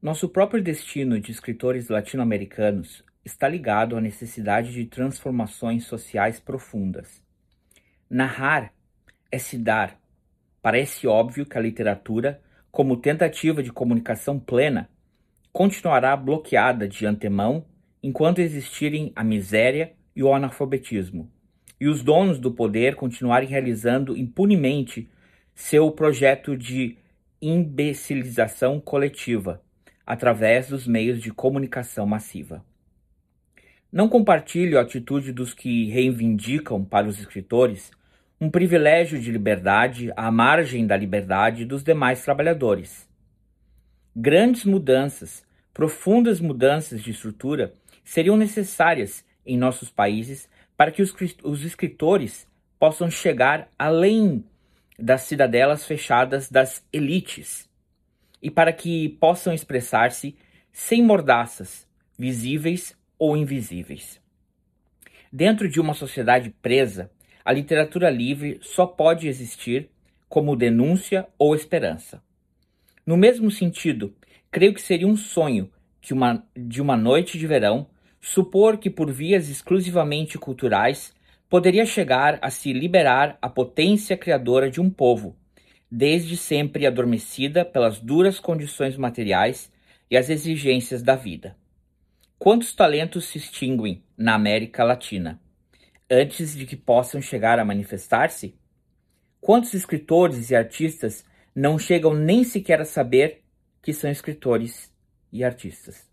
Nosso próprio destino de escritores latino-americanos está ligado à necessidade de transformações sociais profundas. Narrar é se dar. Parece óbvio que a literatura, como tentativa de comunicação plena, continuará bloqueada de antemão enquanto existirem a miséria e o analfabetismo, e os donos do poder continuarem realizando impunemente seu projeto de imbecilização coletiva através dos meios de comunicação massiva. Não compartilho a atitude dos que reivindicam para os escritores um privilégio de liberdade à margem da liberdade dos demais trabalhadores. Grandes mudanças, profundas mudanças de estrutura seriam necessárias em nossos países para que os escritores possam chegar além das cidadelas fechadas das elites e para que possam expressar-se sem mordaças, visíveis ou invisíveis. Dentro de uma sociedade presa, a literatura livre só pode existir como denúncia ou esperança. No mesmo sentido, creio que seria um sonho que uma, de uma noite de verão supor que por vias exclusivamente culturais poderia chegar a se liberar a potência criadora de um povo, desde sempre adormecida pelas duras condições materiais e as exigências da vida. Quantos talentos se extinguem na América Latina antes de que possam chegar a manifestar-se? Quantos escritores e artistas não chegam nem sequer a saber que são escritores e artistas?